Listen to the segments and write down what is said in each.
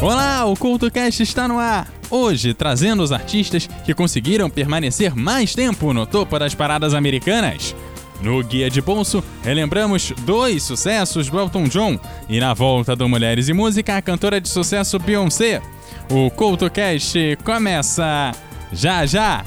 Olá, o CultoCast está no ar. Hoje, trazendo os artistas que conseguiram permanecer mais tempo no topo das paradas americanas. No Guia de Bolso, relembramos dois sucessos do Elton John e na volta do Mulheres e Música, a cantora de sucesso Beyoncé. O CultoCast começa já já!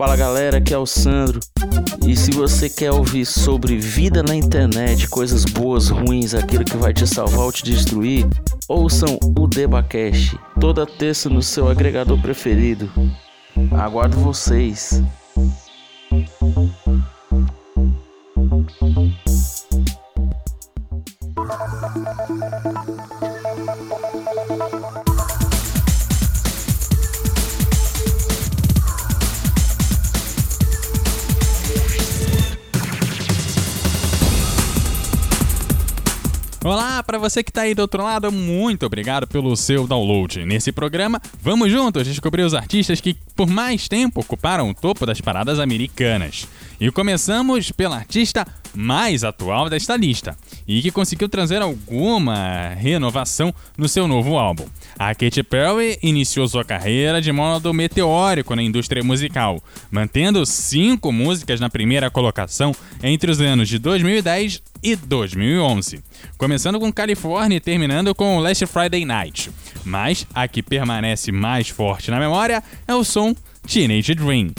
Fala galera, aqui é o Sandro. E se você quer ouvir sobre vida na internet, coisas boas, ruins, aquilo que vai te salvar ou te destruir, ouçam o Debacast, toda terça no seu agregador preferido. Aguardo vocês. Você que está aí do outro lado, muito obrigado pelo seu download. Nesse programa, vamos juntos descobrir os artistas que por mais tempo ocuparam o topo das paradas americanas. E começamos pela artista mais atual desta lista e que conseguiu trazer alguma renovação no seu novo álbum. A Katy Perry iniciou sua carreira de modo meteórico na indústria musical, mantendo cinco músicas na primeira colocação entre os anos de 2010 e 2011, começando com California e terminando com Last Friday Night. Mas a que permanece mais forte na memória é o som Teenage Dream.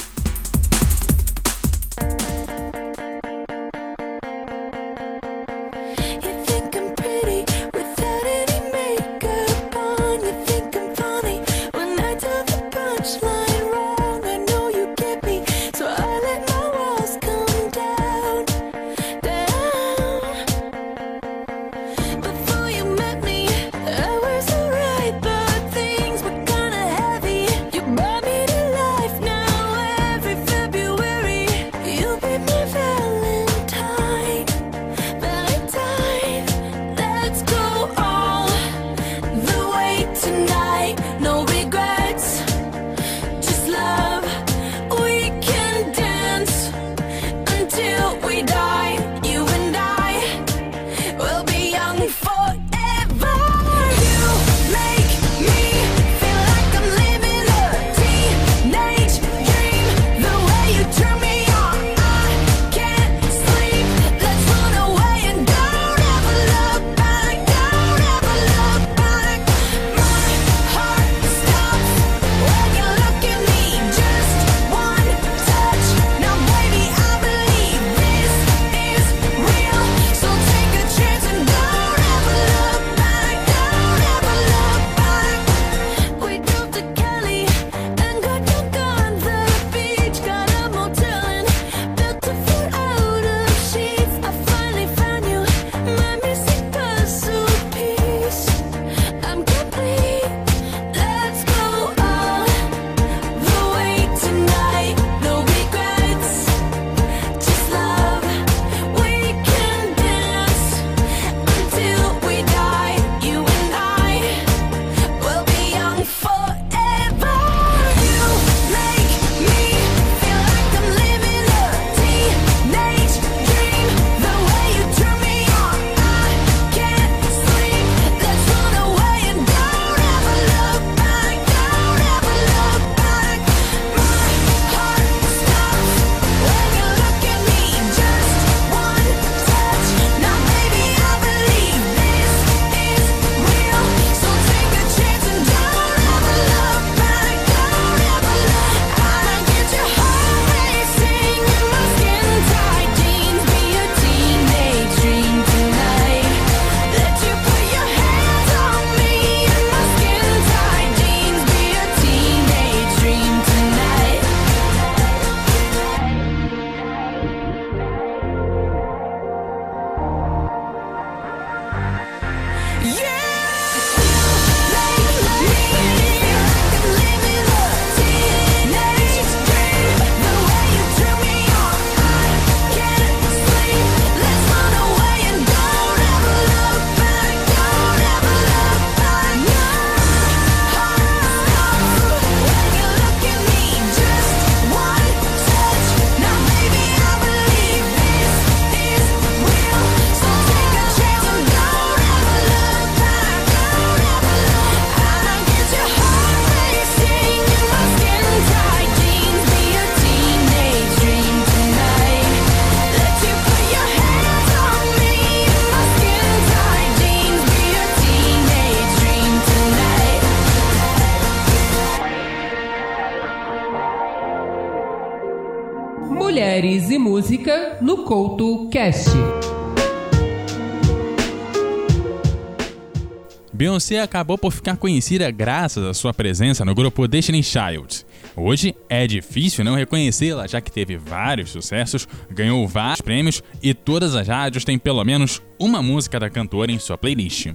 Mulheres e Música no Couto Cast. Beyoncé acabou por ficar conhecida graças à sua presença no grupo Destiny Child. Hoje é difícil não reconhecê-la, já que teve vários sucessos, ganhou vários prêmios e todas as rádios têm pelo menos uma música da cantora em sua playlist.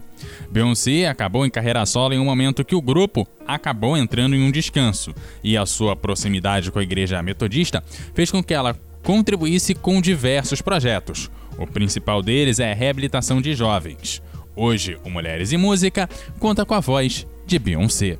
Beyoncé acabou em carreira solo em um momento que o grupo acabou entrando em um descanso, e a sua proximidade com a igreja metodista fez com que ela contribuísse com diversos projetos. O principal deles é a reabilitação de jovens. Hoje, o Mulheres e Música conta com a voz de Beyoncé.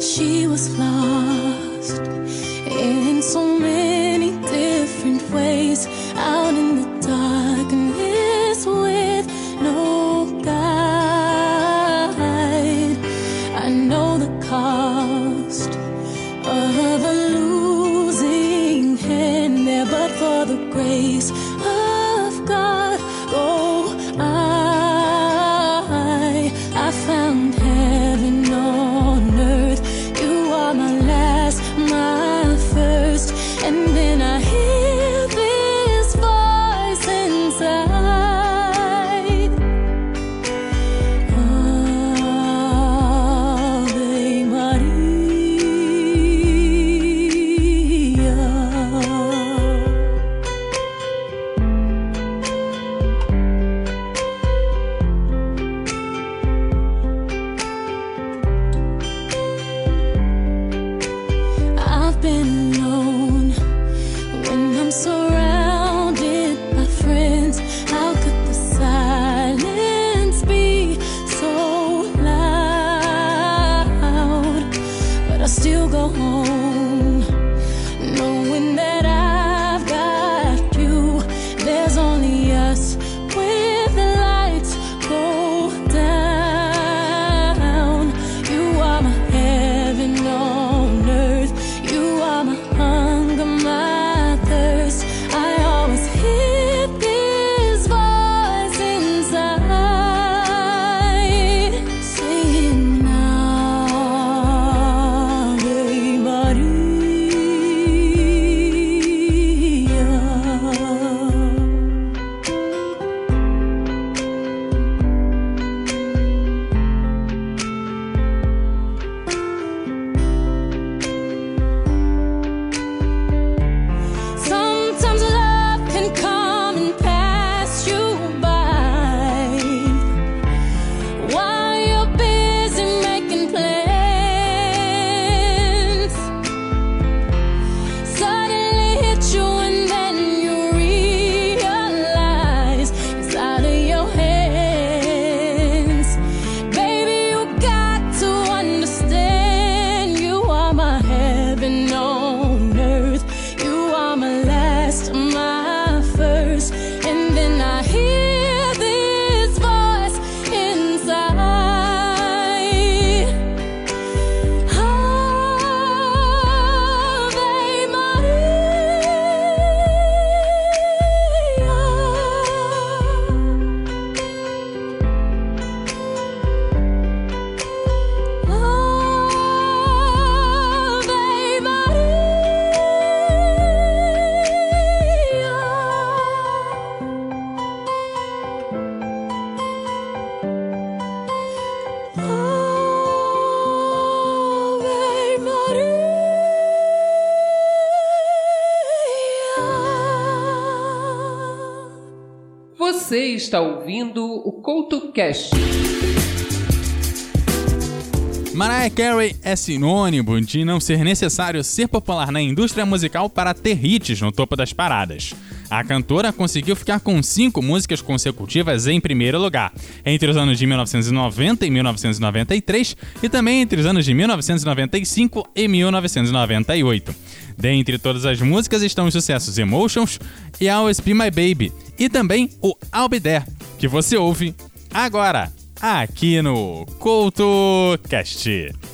She was lost I está ouvindo o Couto Cast. Mariah Carey é sinônimo de não ser necessário ser popular na indústria musical para ter hits no topo das paradas. A cantora conseguiu ficar com cinco músicas consecutivas em primeiro lugar, entre os anos de 1990 e 1993 e também entre os anos de 1995 e 1998. Dentre todas as músicas estão os sucessos Emotions e Always Be My Baby, e também o I'll Be There, que você ouve agora, aqui no CoutoCast.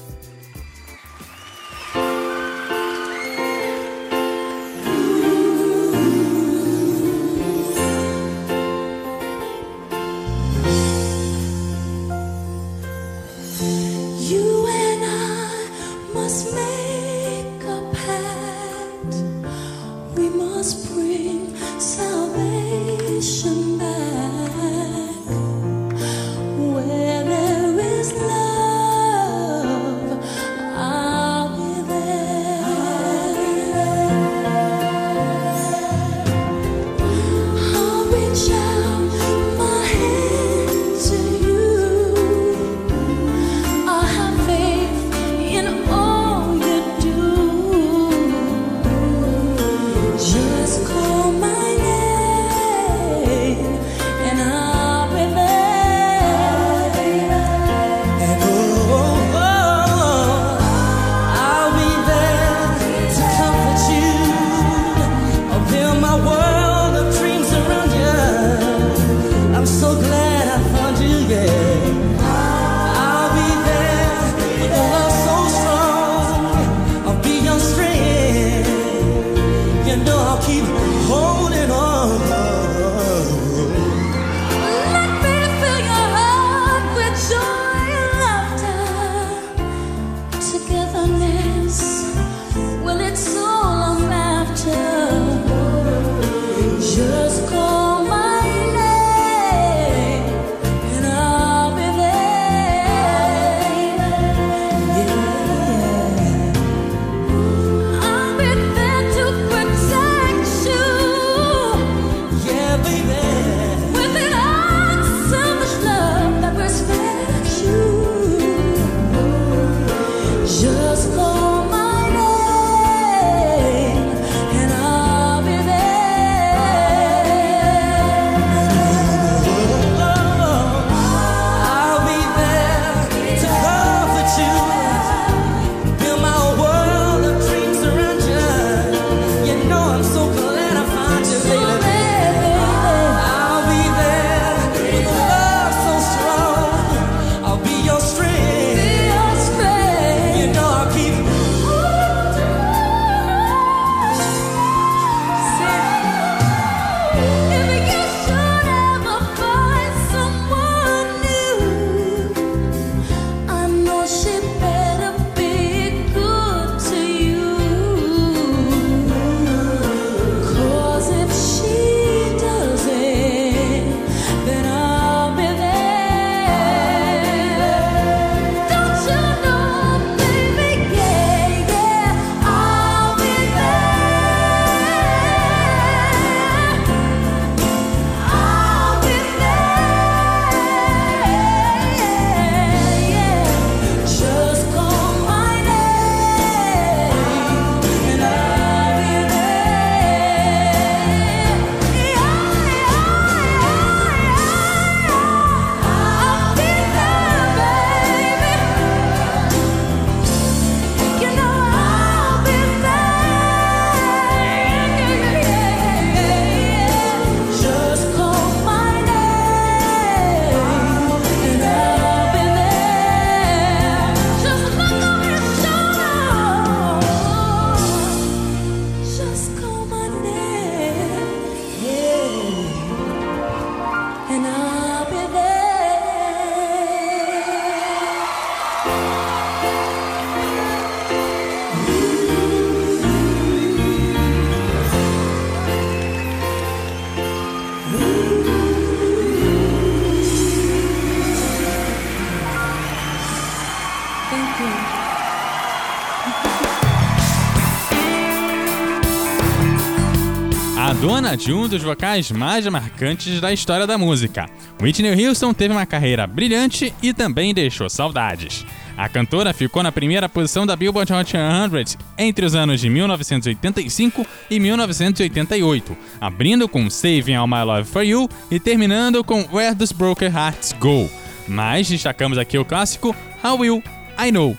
Dona de um dos vocais mais marcantes da história da música. Whitney Houston teve uma carreira brilhante e também deixou saudades. A cantora ficou na primeira posição da Billboard Hot 100 entre os anos de 1985 e 1988, abrindo com Saving All My Love For You e terminando com Where Does Broken Hearts Go. Mas destacamos aqui o clássico How Will I Know,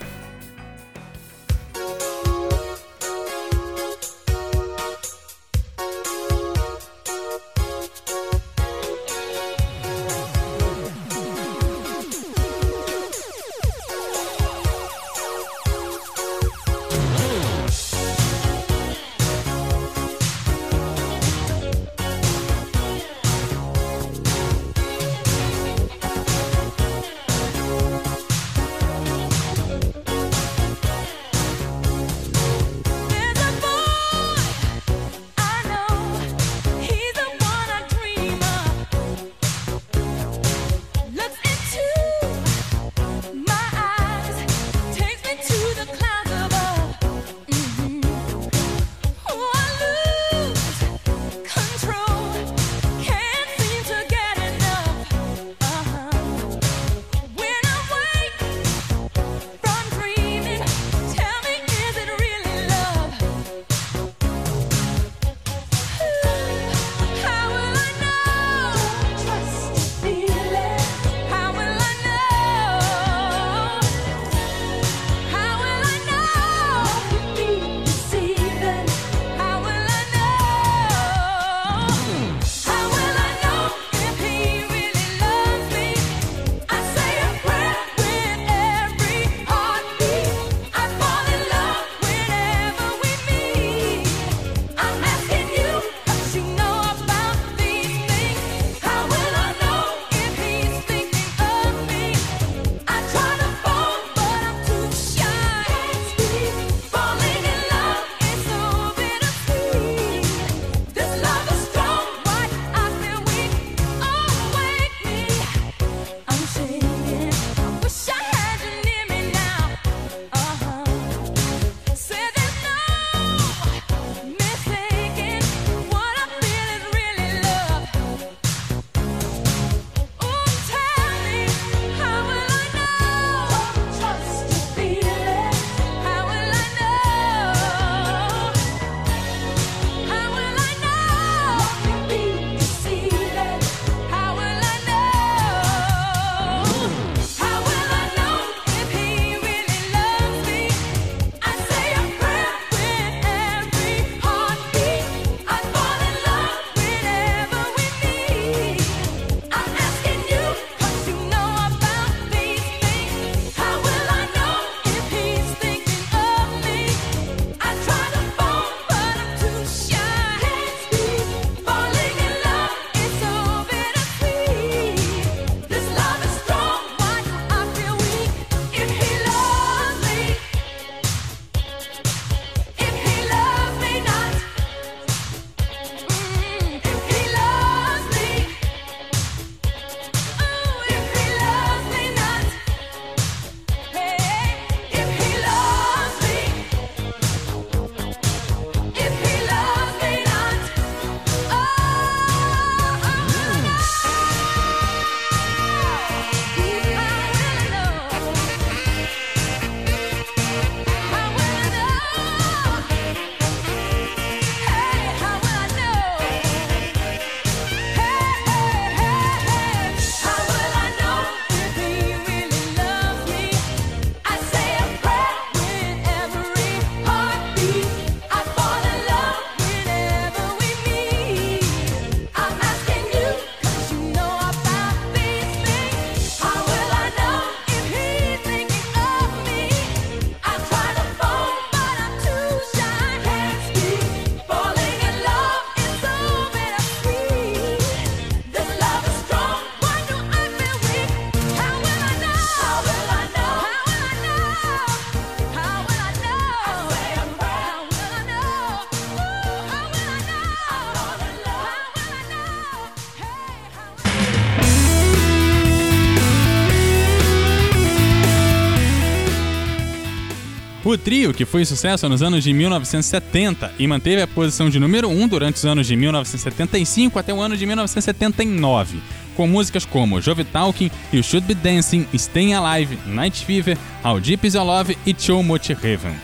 trio, que foi sucesso nos anos de 1970 e manteve a posição de número 1 durante os anos de 1975 até o ano de 1979, com músicas como Jove Talking, You Should Be Dancing, Staying Alive, Night Fever, How Deep Is Your Love e Too Much Heaven.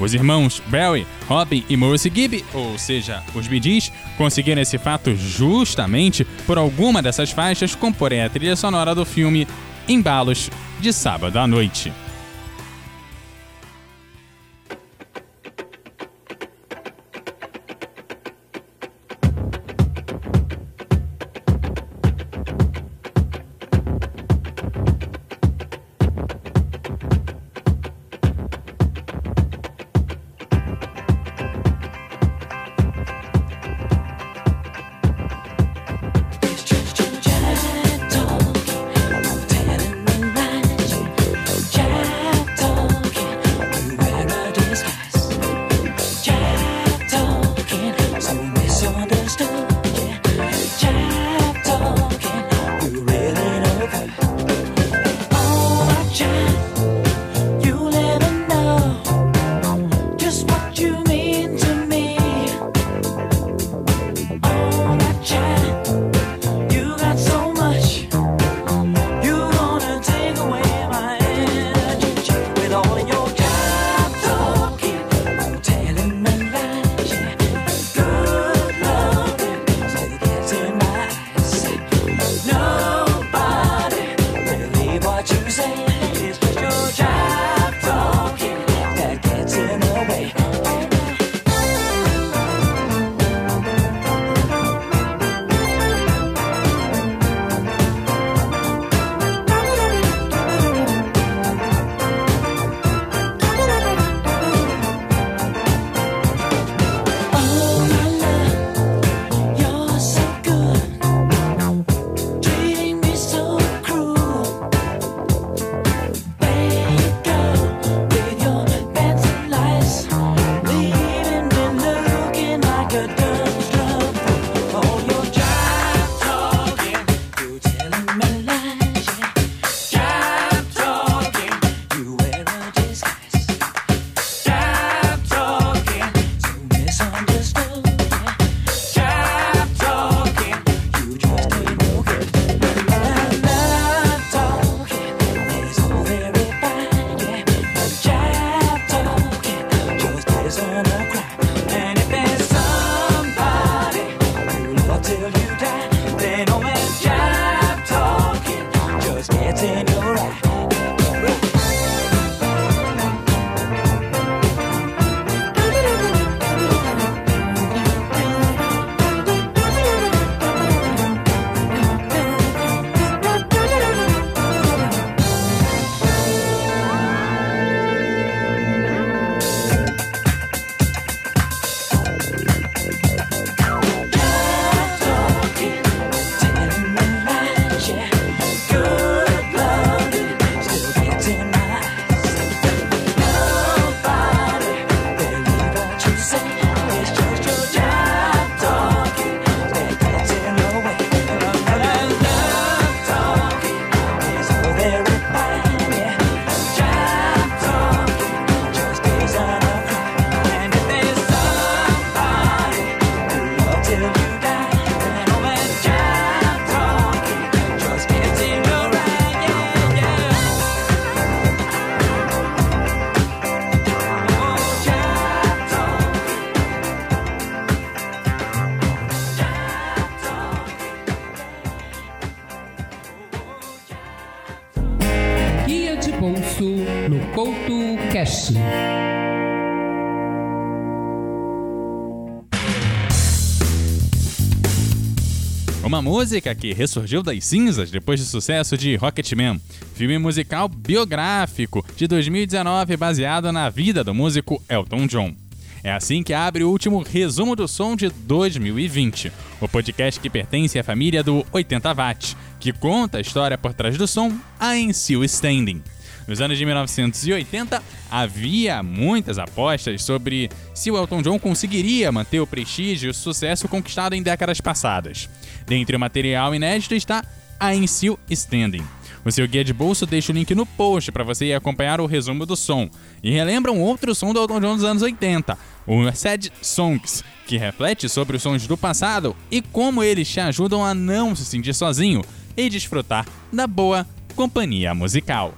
Os irmãos Barry, Robin e Morrissey Gibb, ou seja, os Gees, conseguiram esse fato justamente por alguma dessas faixas comporem a trilha sonora do filme Embalos de Sábado à Noite. Música que ressurgiu das cinzas depois do sucesso de Rocketman, filme musical biográfico de 2019 baseado na vida do músico Elton John. É assim que abre o último resumo do som de 2020, o podcast que pertence à família do 80 Watt, que conta a história por trás do som a In Still Standing. Nos anos de 1980, havia muitas apostas sobre se o Elton John conseguiria manter o prestígio e o sucesso conquistado em décadas passadas. Dentre o material inédito está a In Still Standing, O seu guia de bolso deixa o link no post para você ir acompanhar o resumo do som. E relembra um outro som do Elton John dos anos 80, o Sad Songs, que reflete sobre os sons do passado e como eles te ajudam a não se sentir sozinho e desfrutar da boa companhia musical.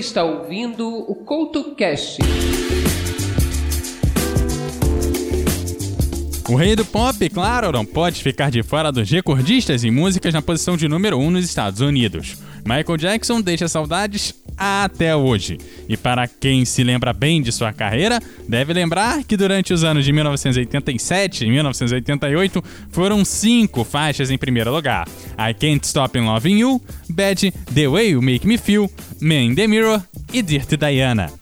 Está ouvindo o CoutoCast. O rei do pop, claro, não pode ficar de fora dos recordistas em músicas na posição de número 1 um nos Estados Unidos. Michael Jackson deixa saudades até hoje. E para quem se lembra bem de sua carreira, deve lembrar que durante os anos de 1987 e 1988 foram cinco faixas em primeiro lugar: I Can't Stop Loving You, Bad, The Way You Make Me Feel, Man in the Mirror e Dirty Diana.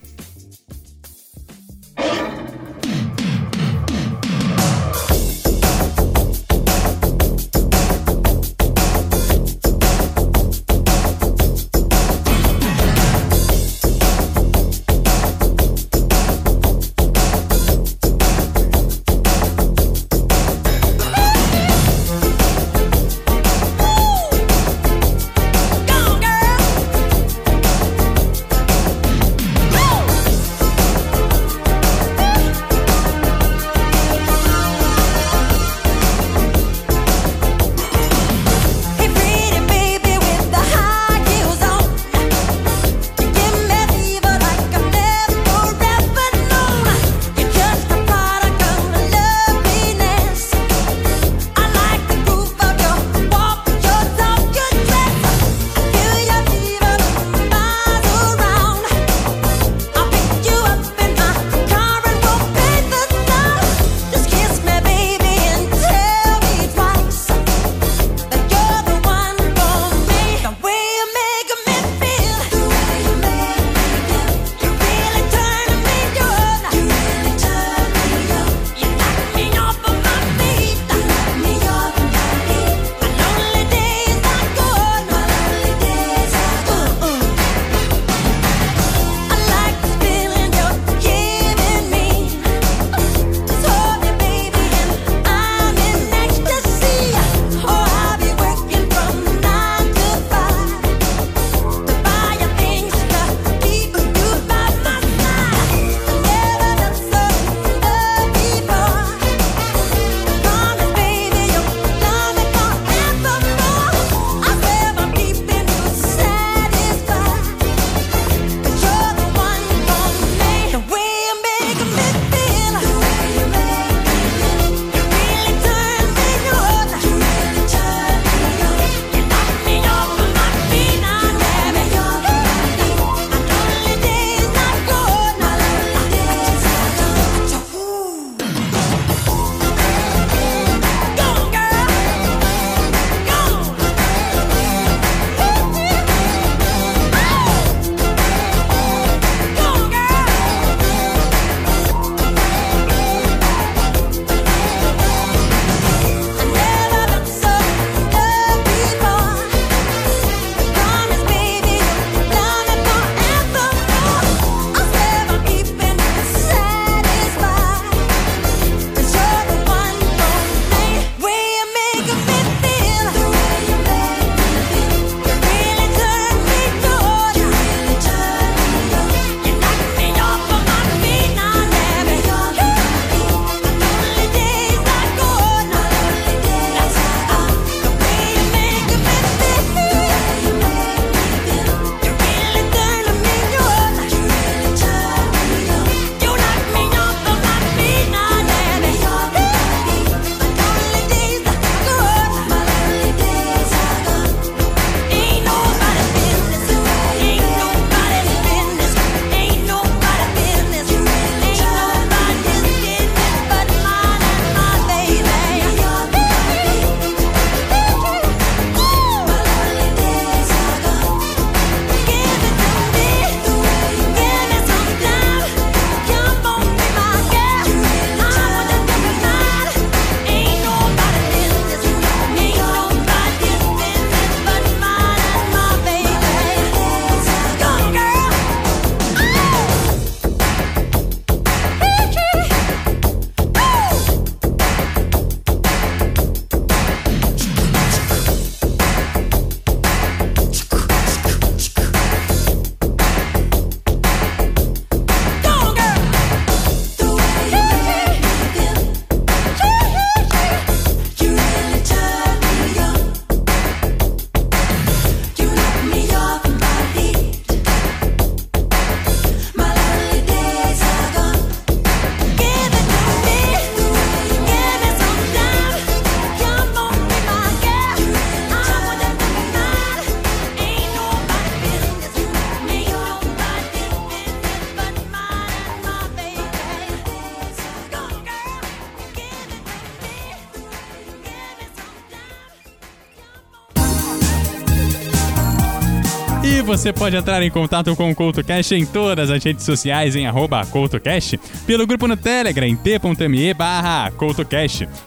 Você pode entrar em contato com o CoutoCast em todas as redes sociais em arroba CoutoCast, pelo grupo no Telegram em t.me barra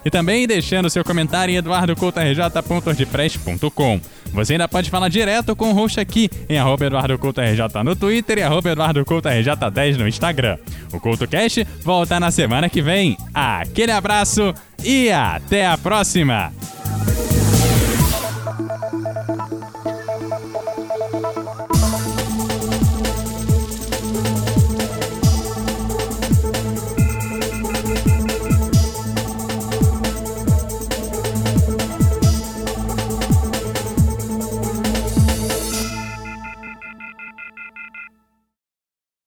e também deixando seu comentário em eduardocoutorj.wordpress.com. Você ainda pode falar direto com o host aqui em arroba no Twitter e arroba EduardoCoutoRJ10 no Instagram. O CoutoCast volta na semana que vem. Aquele abraço e até a próxima!